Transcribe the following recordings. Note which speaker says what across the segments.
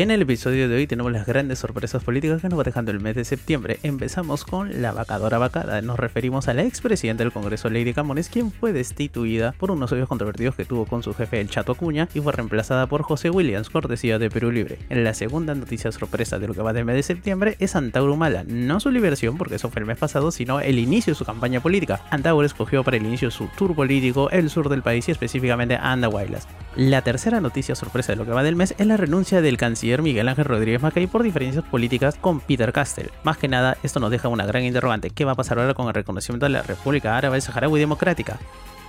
Speaker 1: En el episodio de hoy tenemos las grandes sorpresas políticas que nos va dejando el mes de septiembre. Empezamos con la vacadora vacada. Nos referimos a la expresidenta del Congreso, Lady Camones, quien fue destituida por unos odios controvertidos que tuvo con su jefe, el Chato Acuña, y fue reemplazada por José Williams, cortesía de Perú Libre. En la segunda noticia sorpresa de lo que va del mes de septiembre es Antauro Humala. No su liberación, porque eso fue el mes pasado, sino el inicio de su campaña política. Antauro escogió para el inicio su tour político el sur del país y específicamente Andahuaylas. La tercera noticia sorpresa de lo que va del mes es la renuncia del canciller Miguel Ángel Rodríguez Macay por diferencias políticas con Peter Castell. Más que nada, esto nos deja una gran interrogante. ¿Qué va a pasar ahora con el reconocimiento de la República Árabe Saharaui Democrática?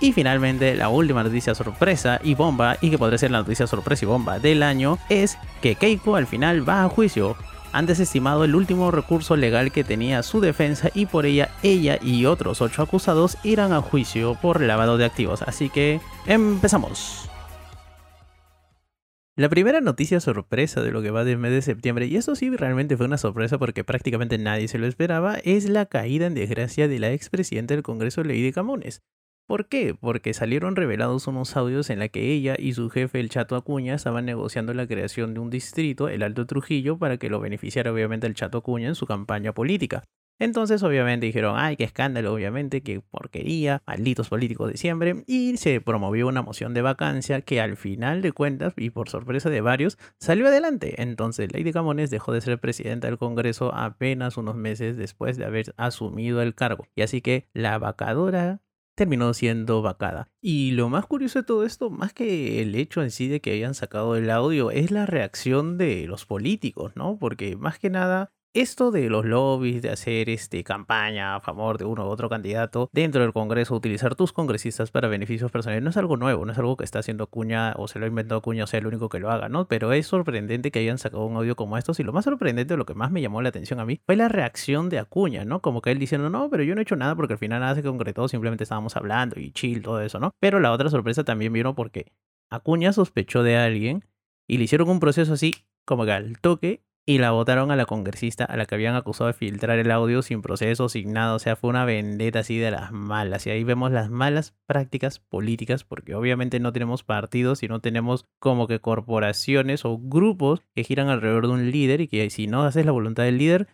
Speaker 1: Y finalmente, la última noticia sorpresa y bomba, y que podría ser la noticia sorpresa y bomba del año, es que Keiko al final va a juicio. Han desestimado el último recurso legal que tenía su defensa y por ella ella y otros ocho acusados irán a juicio por lavado de activos. Así que empezamos. La primera noticia sorpresa de lo que va del mes de septiembre, y eso sí realmente fue una sorpresa porque prácticamente nadie se lo esperaba, es la caída en desgracia de la expresidenta del Congreso, Lady Camones. ¿Por qué? Porque salieron revelados unos audios en la que ella y su jefe, el Chato Acuña, estaban negociando la creación de un distrito, el Alto Trujillo, para que lo beneficiara obviamente el Chato Acuña en su campaña política. Entonces obviamente dijeron, ay, qué escándalo, obviamente, qué porquería, malditos políticos de siempre, y se promovió una moción de vacancia que al final de cuentas, y por sorpresa de varios, salió adelante. Entonces Lady Camones dejó de ser presidenta del Congreso apenas unos meses después de haber asumido el cargo. Y así que la vacadora terminó siendo vacada. Y lo más curioso de todo esto, más que el hecho en sí de que hayan sacado el audio, es la reacción de los políticos, ¿no? Porque más que nada esto de los lobbies, de hacer este, campaña a favor de uno u otro candidato dentro del Congreso, utilizar tus congresistas para beneficios personales, no es algo nuevo, no es algo que está haciendo Cuña o se lo ha inventado Cuña o sea el único que lo haga, ¿no? Pero es sorprendente que hayan sacado un audio como estos y lo más sorprendente, lo que más me llamó la atención a mí, fue la reacción de Acuña, ¿no? Como que él diciendo, no, pero yo no he hecho nada porque al final nada se concretó, simplemente estábamos hablando y chill, todo eso, ¿no? Pero la otra sorpresa también vino porque Acuña sospechó de alguien y le hicieron un proceso así como que al toque y la votaron a la congresista a la que habían acusado de filtrar el audio sin proceso, sin nada. O sea, fue una vendetta así de las malas. Y ahí vemos las malas prácticas políticas, porque obviamente no tenemos partidos y no tenemos como que corporaciones o grupos que giran alrededor de un líder y que si no haces la voluntad del líder,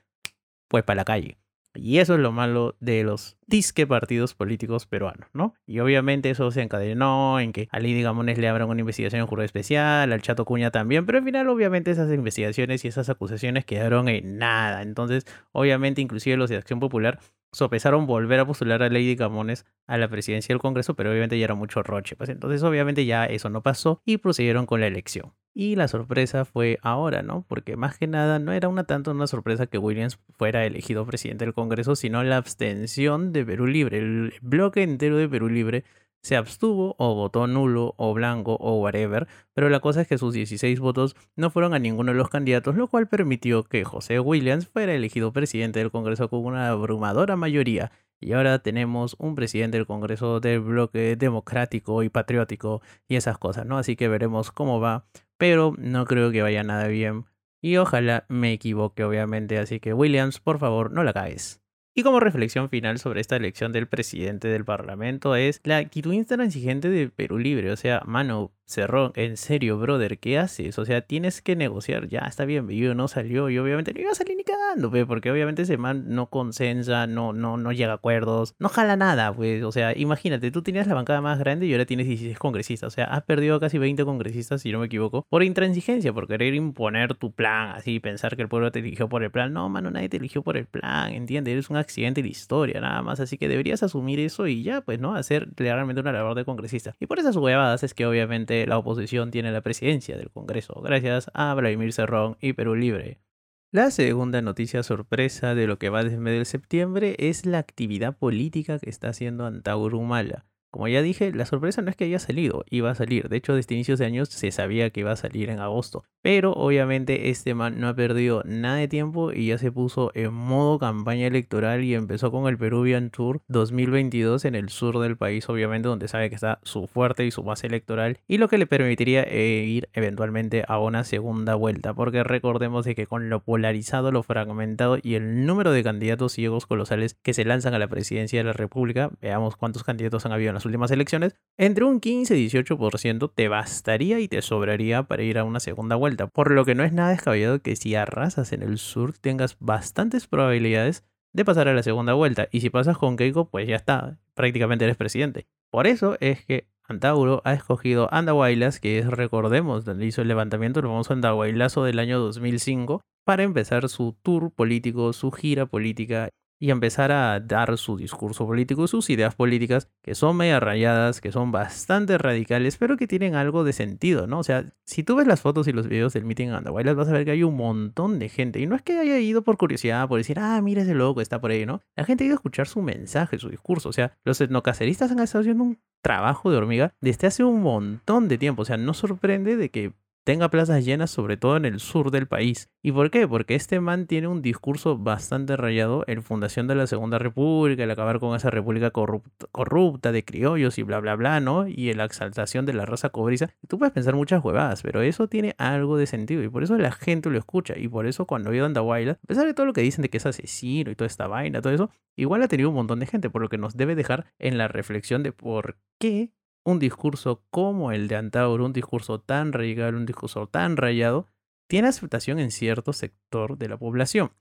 Speaker 1: pues para la calle. Y eso es lo malo de los disque partidos políticos peruanos, ¿no? Y obviamente eso se encadenó en que a Lady Gamones le abran una investigación en jurado especial, al Chato Cuña también, pero al final obviamente esas investigaciones y esas acusaciones quedaron en nada. Entonces, obviamente inclusive los de Acción Popular sopesaron volver a postular a Lady Gamones a la presidencia del Congreso, pero obviamente ya era mucho roche. Pues entonces obviamente ya eso no pasó y procedieron con la elección. Y la sorpresa fue ahora, ¿no? Porque más que nada no era una tanto una sorpresa que Williams fuera elegido presidente del Congreso, sino la abstención de Perú Libre. El bloque entero de Perú Libre se abstuvo o votó nulo o blanco o whatever, pero la cosa es que sus 16 votos no fueron a ninguno de los candidatos, lo cual permitió que José Williams fuera elegido presidente del Congreso con una abrumadora mayoría. Y ahora tenemos un presidente del Congreso del bloque democrático y patriótico y esas cosas, ¿no? Así que veremos cómo va, pero no creo que vaya nada bien. Y ojalá me equivoque, obviamente. Así que Williams, por favor, no la caes. Y como reflexión final sobre esta elección del presidente del Parlamento es la actitud intransigente de Perú Libre. O sea, mano, Cerrón, en serio, brother, ¿qué haces? O sea, tienes que negociar. Ya está bien, Bello no salió y obviamente no iba a salir ni cagando, pues, porque obviamente ese man no consensa, no, no, no llega a acuerdos, no jala nada, pues. O sea, imagínate, tú tenías la bancada más grande y ahora tienes 16 congresistas. O sea, has perdido casi 20 congresistas, si no me equivoco, por intransigencia, por querer imponer tu plan, así, pensar que el pueblo te eligió por el plan. No, mano, nadie te eligió por el plan, ¿entiendes? Eres un accidente de historia, nada más. Así que deberías asumir eso y ya, pues, ¿no? Hacer realmente una labor de congresista. Y por esas huevadas es que obviamente la oposición tiene la presidencia del Congreso, gracias a Vladimir Cerrón y Perú Libre. La segunda noticia sorpresa de lo que va desde medio de septiembre es la actividad política que está haciendo Antauro Humala. Como ya dije, la sorpresa no es que haya salido, iba a salir. De hecho, desde inicios de años se sabía que iba a salir en agosto. Pero obviamente este man no ha perdido nada de tiempo y ya se puso en modo campaña electoral y empezó con el Peruvian Tour 2022 en el sur del país, obviamente donde sabe que está su fuerte y su base electoral y lo que le permitiría eh, ir eventualmente a una segunda vuelta. Porque recordemos de que con lo polarizado, lo fragmentado y el número de candidatos ciegos colosales que se lanzan a la presidencia de la República, veamos cuántos candidatos han habido en las últimas elecciones, entre un 15 y 18% te bastaría y te sobraría para ir a una segunda vuelta. Por lo que no es nada descabellado que si arrasas en el sur tengas bastantes probabilidades de pasar a la segunda vuelta. Y si pasas con Keiko, pues ya está, prácticamente eres presidente. Por eso es que Antauro ha escogido Andahuaylas, que es, recordemos, donde hizo el levantamiento, el famoso Andahuaylazo del año 2005, para empezar su tour político, su gira política y empezar a dar su discurso político, sus ideas políticas, que son media rayadas, que son bastante radicales, pero que tienen algo de sentido, ¿no? O sea, si tú ves las fotos y los videos del meeting en Andahuaylas, vas a ver que hay un montón de gente. Y no es que haya ido por curiosidad, por decir, ah, mira ese loco, está por ahí, ¿no? La gente ha ido a escuchar su mensaje, su discurso. O sea, los etnocaceristas han estado haciendo un trabajo de hormiga desde hace un montón de tiempo. O sea, no sorprende de que tenga plazas llenas, sobre todo en el sur del país. ¿Y por qué? Porque este man tiene un discurso bastante rayado en fundación de la Segunda República, el acabar con esa república corrupta, de criollos y bla, bla, bla, ¿no? Y la exaltación de la raza cobriza. Tú puedes pensar muchas huevadas, pero eso tiene algo de sentido y por eso la gente lo escucha. Y por eso cuando vio Andahuayla, a pesar de todo lo que dicen de que es asesino y toda esta vaina, todo eso, igual ha tenido un montón de gente, por lo que nos debe dejar en la reflexión de por qué un discurso como el de Antauro, un discurso tan radical, un discurso tan rayado, tiene aceptación en cierto sector de la población.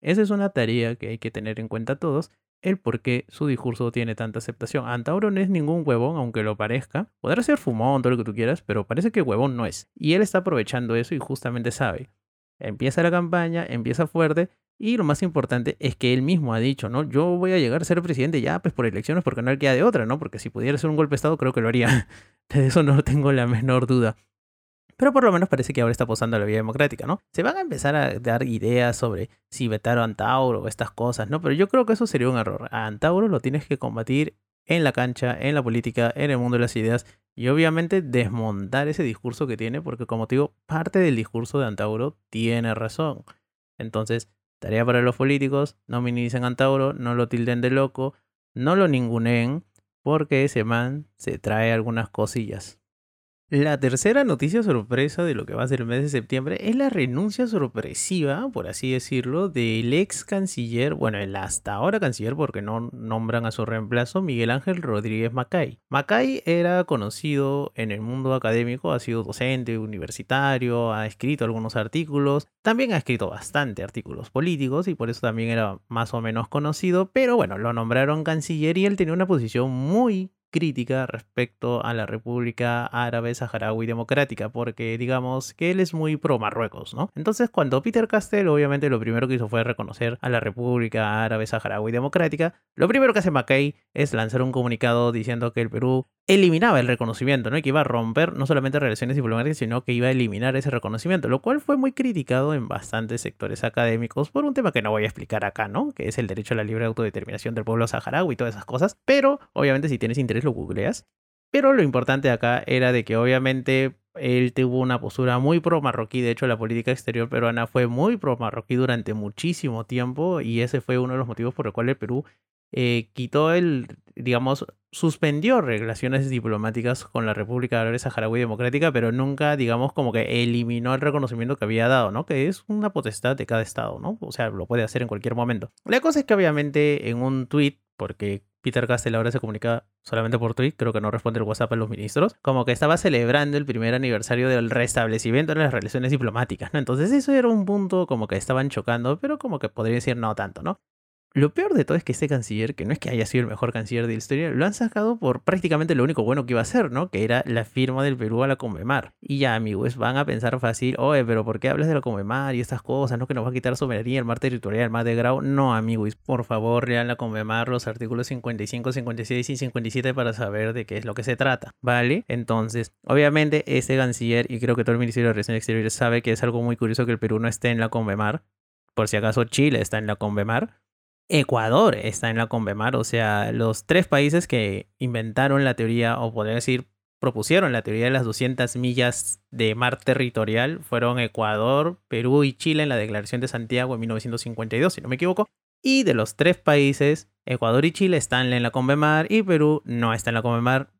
Speaker 1: Esa es una tarea que hay que tener en cuenta todos, el por qué su discurso tiene tanta aceptación. Antauro no es ningún huevón, aunque lo parezca. Podrá ser fumón, todo lo que tú quieras, pero parece que huevón no es. Y él está aprovechando eso y justamente sabe. Empieza la campaña, empieza fuerte y lo más importante es que él mismo ha dicho, ¿no? Yo voy a llegar a ser presidente ya, pues por elecciones, porque no le queda de otra, ¿no? Porque si pudiera ser un golpe de Estado, creo que lo haría. De eso no tengo la menor duda. Pero por lo menos parece que ahora está posando la vía democrática, ¿no? Se van a empezar a dar ideas sobre si vetar a Antauro o estas cosas, ¿no? Pero yo creo que eso sería un error. A Antauro lo tienes que combatir en la cancha, en la política, en el mundo de las ideas y obviamente desmontar ese discurso que tiene, porque como te digo, parte del discurso de Antauro tiene razón. Entonces, Tarea para los políticos, no minimicen a Antauro, no lo tilden de loco, no lo ninguneen, porque ese man se trae algunas cosillas. La tercera noticia sorpresa de lo que va a ser el mes de septiembre es la renuncia sorpresiva, por así decirlo, del ex canciller, bueno, el hasta ahora canciller porque no nombran a su reemplazo, Miguel Ángel Rodríguez Macay. Macay era conocido en el mundo académico, ha sido docente universitario, ha escrito algunos artículos, también ha escrito bastante artículos políticos y por eso también era más o menos conocido, pero bueno, lo nombraron canciller y él tenía una posición muy crítica respecto a la República Árabe Saharaui Democrática, porque digamos que él es muy pro Marruecos, ¿no? Entonces, cuando Peter Castell, obviamente, lo primero que hizo fue reconocer a la República Árabe Saharaui Democrática, lo primero que hace McKay es lanzar un comunicado diciendo que el Perú eliminaba el reconocimiento, ¿no? Y que iba a romper no solamente relaciones diplomáticas, sino que iba a eliminar ese reconocimiento, lo cual fue muy criticado en bastantes sectores académicos por un tema que no voy a explicar acá, ¿no? Que es el derecho a la libre autodeterminación del pueblo saharaui y todas esas cosas. Pero, obviamente, si tienes interés, lo googleas. Pero lo importante acá era de que, obviamente, él tuvo una postura muy pro marroquí. De hecho, la política exterior peruana fue muy pro marroquí durante muchísimo tiempo y ese fue uno de los motivos por el cual el Perú eh, quitó el, digamos, suspendió relaciones diplomáticas con la República Árabe Saharaui Democrática, pero nunca, digamos, como que eliminó el reconocimiento que había dado, ¿no? Que es una potestad de cada estado, ¿no? O sea, lo puede hacer en cualquier momento. La cosa es que obviamente en un tweet, porque Peter Castell ahora se comunica solamente por tweet, creo que no responde el WhatsApp a los ministros, como que estaba celebrando el primer aniversario del restablecimiento de las relaciones diplomáticas, ¿no? Entonces eso era un punto como que estaban chocando, pero como que podría decir no tanto, ¿no? Lo peor de todo es que este canciller, que no es que haya sido el mejor canciller de la historia, lo han sacado por prácticamente lo único bueno que iba a hacer, ¿no? Que era la firma del Perú a la Comemar. Y ya, amigos, van a pensar fácil, oye, pero ¿por qué hablas de la Comemar y estas cosas, no? Que nos va a quitar soberanía, el mar territorial, el mar de Grau. No, amigos, por favor, lean la Comemar los artículos 55, 56 y 57 para saber de qué es lo que se trata, ¿vale? Entonces, obviamente, este canciller, y creo que todo el Ministerio de Relaciones Exteriores sabe que es algo muy curioso que el Perú no esté en la Comemar. Por si acaso Chile está en la Convemar Ecuador está en la Convemar, o sea, los tres países que inventaron la teoría, o podría decir, propusieron la teoría de las 200 millas de mar territorial fueron Ecuador, Perú y Chile en la Declaración de Santiago en 1952, si no me equivoco. Y de los tres países, Ecuador y Chile están en la Convemar y Perú no está en la Convemar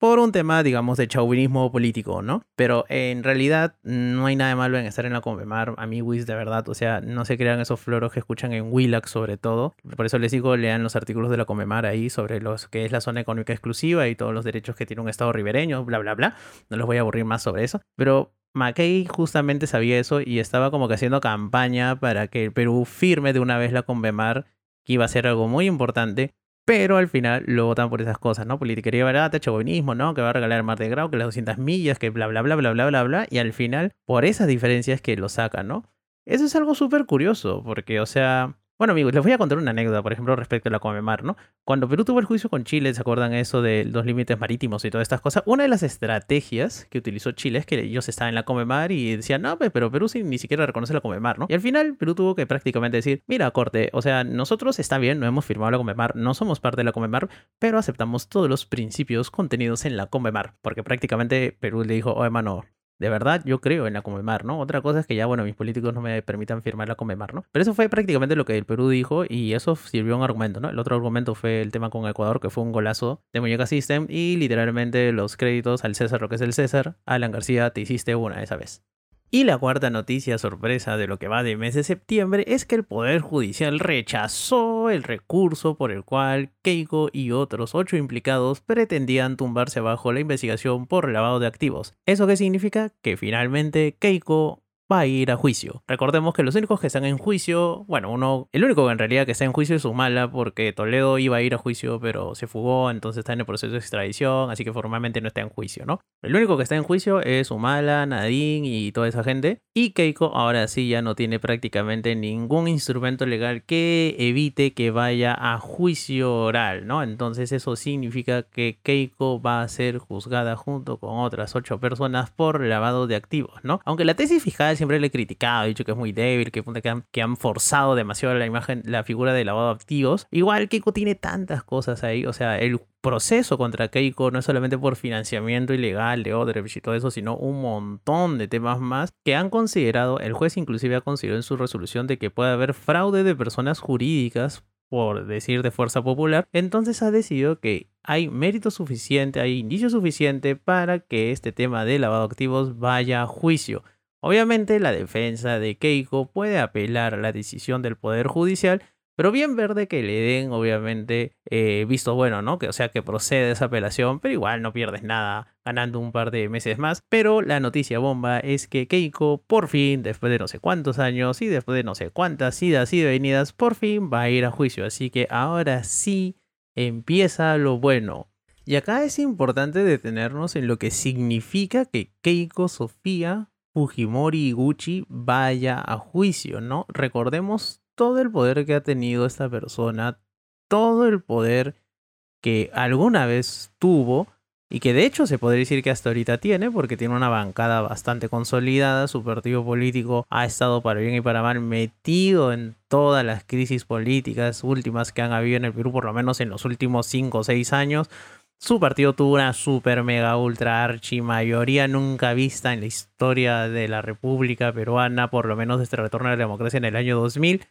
Speaker 1: por un tema, digamos, de chauvinismo político, ¿no? Pero en realidad no hay nada de malo en estar en la Convemar, amiguis, de verdad. O sea, no se crean esos floros que escuchan en Willax sobre todo. Por eso les digo, lean los artículos de la Convemar ahí sobre los que es la zona económica exclusiva y todos los derechos que tiene un Estado ribereño, bla, bla, bla. No los voy a aburrir más sobre eso. Pero McKay justamente sabía eso y estaba como que haciendo campaña para que el Perú firme de una vez la Convemar, que iba a ser algo muy importante pero al final lo votan por esas cosas, ¿no? Politiquería barata, chauvinismo, ¿no? Que va a regalar Mar de Grau, que las 200 millas, que bla, bla, bla, bla, bla, bla, bla. Y al final, por esas diferencias que lo sacan, ¿no? Eso es algo súper curioso, porque, o sea, bueno, amigos, les voy a contar una anécdota, por ejemplo, respecto a la Comemar, ¿no? Cuando Perú tuvo el juicio con Chile, ¿se acuerdan eso de los límites marítimos y todas estas cosas? Una de las estrategias que utilizó Chile es que ellos estaban en la Comemar y decían, no, pero Perú ni siquiera reconoce la Comemar, ¿no? Y al final Perú tuvo que prácticamente decir, mira, corte, o sea, nosotros está bien, no hemos firmado la Comemar, no somos parte de la Comemar, pero aceptamos todos los principios contenidos en la Comemar, porque prácticamente Perú le dijo, oh, hermano, de verdad, yo creo en la Comemar, ¿no? Otra cosa es que ya, bueno, mis políticos no me permitan firmar la Comemar, ¿no? Pero eso fue prácticamente lo que el Perú dijo y eso sirvió un argumento, ¿no? El otro argumento fue el tema con Ecuador, que fue un golazo de Muñeca System y literalmente los créditos al César, lo que es el César. Alan García, te hiciste una esa vez. Y la cuarta noticia sorpresa de lo que va de mes de septiembre es que el Poder Judicial rechazó el recurso por el cual Keiko y otros ocho implicados pretendían tumbarse bajo la investigación por lavado de activos. ¿Eso qué significa? Que finalmente Keiko va a ir a juicio. Recordemos que los únicos que están en juicio, bueno, uno, el único en realidad que está en juicio es Humala, porque Toledo iba a ir a juicio, pero se fugó, entonces está en el proceso de extradición, así que formalmente no está en juicio, ¿no? El único que está en juicio es Humala, Nadine y toda esa gente. Y Keiko ahora sí ya no tiene prácticamente ningún instrumento legal que evite que vaya a juicio oral, ¿no? Entonces eso significa que Keiko va a ser juzgada junto con otras ocho personas por lavado de activos, ¿no? Aunque la tesis fiscal siempre le he criticado, he dicho que es muy débil, que, han, forzado demasiado la imagen, la figura de lavado activos. Igual Keiko tiene tantas cosas ahí, o sea, el proceso contra Keiko no es solamente por financiamiento ilegal de Odebrecht y todo eso, sino un montón de temas más que han considerado, el juez inclusive ha considerado en su resolución de que puede haber fraude de personas jurídicas por decir de fuerza popular, entonces ha decidido que hay mérito suficiente, hay indicio suficiente para que este tema de lavado activos vaya a juicio. Obviamente la defensa de Keiko puede apelar a la decisión del Poder Judicial, pero bien verde que le den, obviamente, eh, visto bueno, ¿no? Que, o sea, que procede esa apelación, pero igual no pierdes nada ganando un par de meses más. Pero la noticia bomba es que Keiko, por fin, después de no sé cuántos años y después de no sé cuántas idas y venidas, por fin va a ir a juicio. Así que ahora sí empieza lo bueno. Y acá es importante detenernos en lo que significa que Keiko Sofía Fujimori Gucci vaya a juicio, ¿no? Recordemos todo el poder que ha tenido esta persona, todo el poder que alguna vez tuvo y que de hecho se podría decir que hasta ahorita tiene porque tiene una bancada bastante consolidada, su partido político ha estado para bien y para mal metido en todas las crisis políticas últimas que han habido en el Perú, por lo menos en los últimos 5 o 6 años. Su partido tuvo una super mega ultra archi mayoría nunca vista en la historia de la República Peruana, por lo menos desde el retorno a la democracia en el año 2000.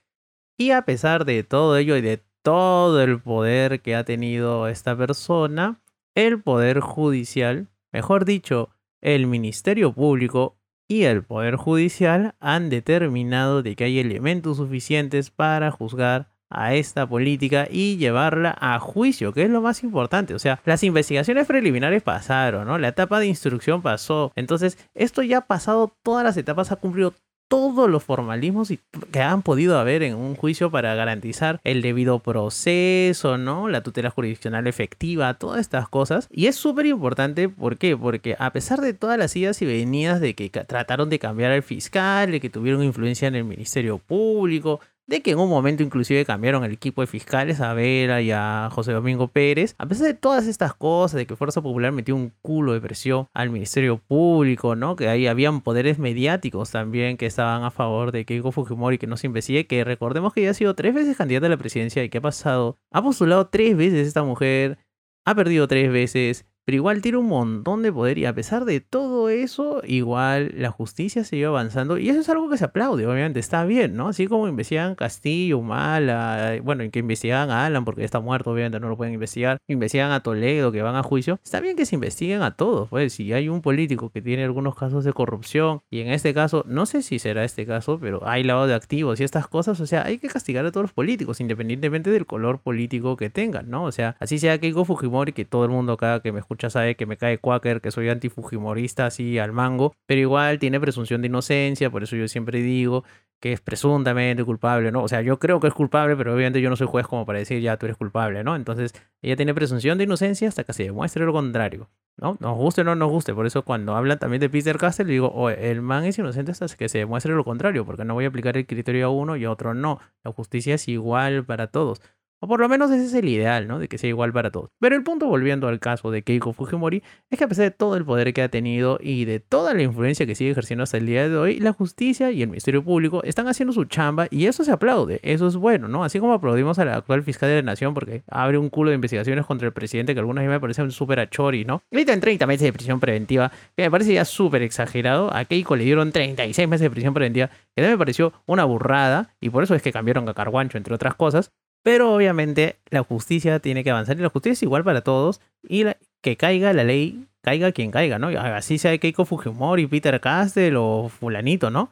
Speaker 1: Y a pesar de todo ello y de todo el poder que ha tenido esta persona, el Poder Judicial, mejor dicho, el Ministerio Público y el Poder Judicial han determinado de que hay elementos suficientes para juzgar a esta política y llevarla a juicio, que es lo más importante. O sea, las investigaciones preliminares pasaron, ¿no? La etapa de instrucción pasó. Entonces, esto ya ha pasado todas las etapas, ha cumplido todos los formalismos que han podido haber en un juicio para garantizar el debido proceso, ¿no? La tutela jurisdiccional efectiva, todas estas cosas. Y es súper importante, ¿por qué? Porque a pesar de todas las idas y venidas de que trataron de cambiar al fiscal, de que tuvieron influencia en el Ministerio Público, de que en un momento inclusive cambiaron el equipo de fiscales a Vera y a José Domingo Pérez. A pesar de todas estas cosas, de que Fuerza Popular metió un culo de presión al Ministerio Público, ¿no? Que ahí habían poderes mediáticos también que estaban a favor de Keiko Fujimori que no se investigue, que recordemos que ya ha sido tres veces candidata a la presidencia y que ha pasado, ha postulado tres veces esta mujer, ha perdido tres veces, pero igual tiene un montón de poder y a pesar de todo eso, igual la justicia sigue avanzando y eso es algo que se aplaude, obviamente, está bien, ¿no? Así como investigan Castillo, Mala, bueno, en que investigan a Alan porque está muerto, obviamente no lo pueden investigar, investigan a Toledo que van a juicio, está bien que se investiguen a todos, pues si hay un político que tiene algunos casos de corrupción y en este caso, no sé si será este caso, pero hay lavado de activos y estas cosas, o sea, hay que castigar a todos los políticos independientemente del color político que tengan, ¿no? O sea, así sea Keiko Fujimori, que todo el mundo acá que me escucha ya sabe que me cae Quaker, que soy antifujimorista así al mango, pero igual tiene presunción de inocencia, por eso yo siempre digo que es presuntamente culpable, ¿no? O sea, yo creo que es culpable, pero obviamente yo no soy juez como para decir ya tú eres culpable, ¿no? Entonces, ella tiene presunción de inocencia hasta que se demuestre lo contrario, ¿no? Nos guste o no nos guste, por eso cuando hablan también de Peter Castle, digo, oh, el man es inocente hasta que se demuestre lo contrario, porque no voy a aplicar el criterio a uno y a otro no. La justicia es igual para todos. O por lo menos ese es el ideal, ¿no? De que sea igual para todos. Pero el punto, volviendo al caso de Keiko Fujimori, es que a pesar de todo el poder que ha tenido y de toda la influencia que sigue ejerciendo hasta el día de hoy, la justicia y el Ministerio Público están haciendo su chamba y eso se aplaude, eso es bueno, ¿no? Así como aplaudimos a la actual fiscal de la Nación porque abre un culo de investigaciones contra el presidente que algunas me parecen súper achori, ¿no? Le en 30 meses de prisión preventiva, que me parece ya súper exagerado. A Keiko le dieron 36 meses de prisión preventiva, que me pareció una burrada y por eso es que cambiaron a Carguancho, entre otras cosas. Pero obviamente la justicia tiene que avanzar y la justicia es igual para todos y que caiga la ley, caiga quien caiga, ¿no? Así sea Keiko Fujimori, Peter Castell o fulanito, ¿no?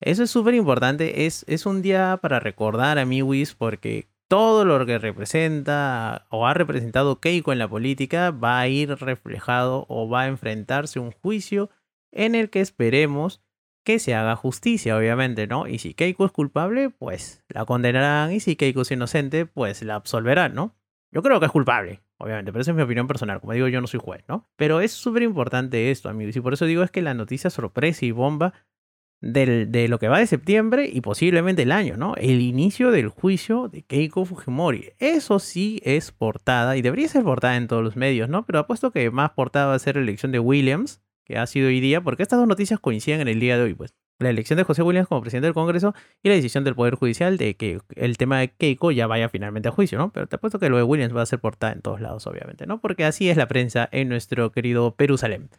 Speaker 1: Eso es súper importante, es, es un día para recordar a Miwis porque todo lo que representa o ha representado Keiko en la política va a ir reflejado o va a enfrentarse un juicio en el que esperemos que se haga justicia, obviamente, ¿no? Y si Keiko es culpable, pues la condenarán. Y si Keiko es inocente, pues la absolverán, ¿no? Yo creo que es culpable, obviamente, pero esa es mi opinión personal. Como digo, yo no soy juez, ¿no? Pero es súper importante esto, amigos. Y por eso digo es que la noticia sorpresa y bomba de lo que va de septiembre y posiblemente el año, ¿no? El inicio del juicio de Keiko Fujimori. Eso sí es portada y debería ser portada en todos los medios, ¿no? Pero apuesto que más portada va a ser la elección de Williams, que ha sido hoy día, porque estas dos noticias coinciden en el día de hoy, pues. La elección de José Williams como presidente del Congreso y la decisión del Poder Judicial de que el tema de Keiko ya vaya finalmente a juicio, ¿no? Pero te apuesto que lo de Williams va a ser portada en todos lados, obviamente, ¿no? Porque así es la prensa en nuestro querido Perusalén.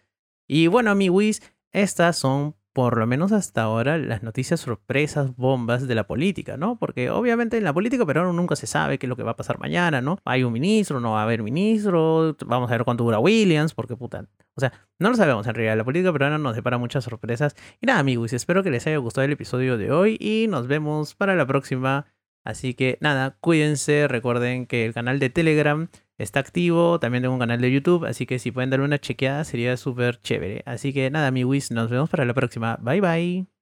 Speaker 1: Y bueno, amiguis, estas son por lo menos hasta ahora, las noticias sorpresas, bombas de la política, ¿no? Porque obviamente en la política pero nunca se sabe qué es lo que va a pasar mañana, ¿no? Hay un ministro, no va a haber ministro, vamos a ver cuánto dura Williams, porque puta. O sea, no lo sabemos en realidad. La política peruana nos depara muchas sorpresas. Y nada, amigos, espero que les haya gustado el episodio de hoy y nos vemos para la próxima. Así que nada, cuídense, recuerden que el canal de Telegram está activo. También tengo un canal de YouTube, así que si pueden darle una chequeada sería súper chévere. Así que nada, mi Wiz, nos vemos para la próxima. Bye bye.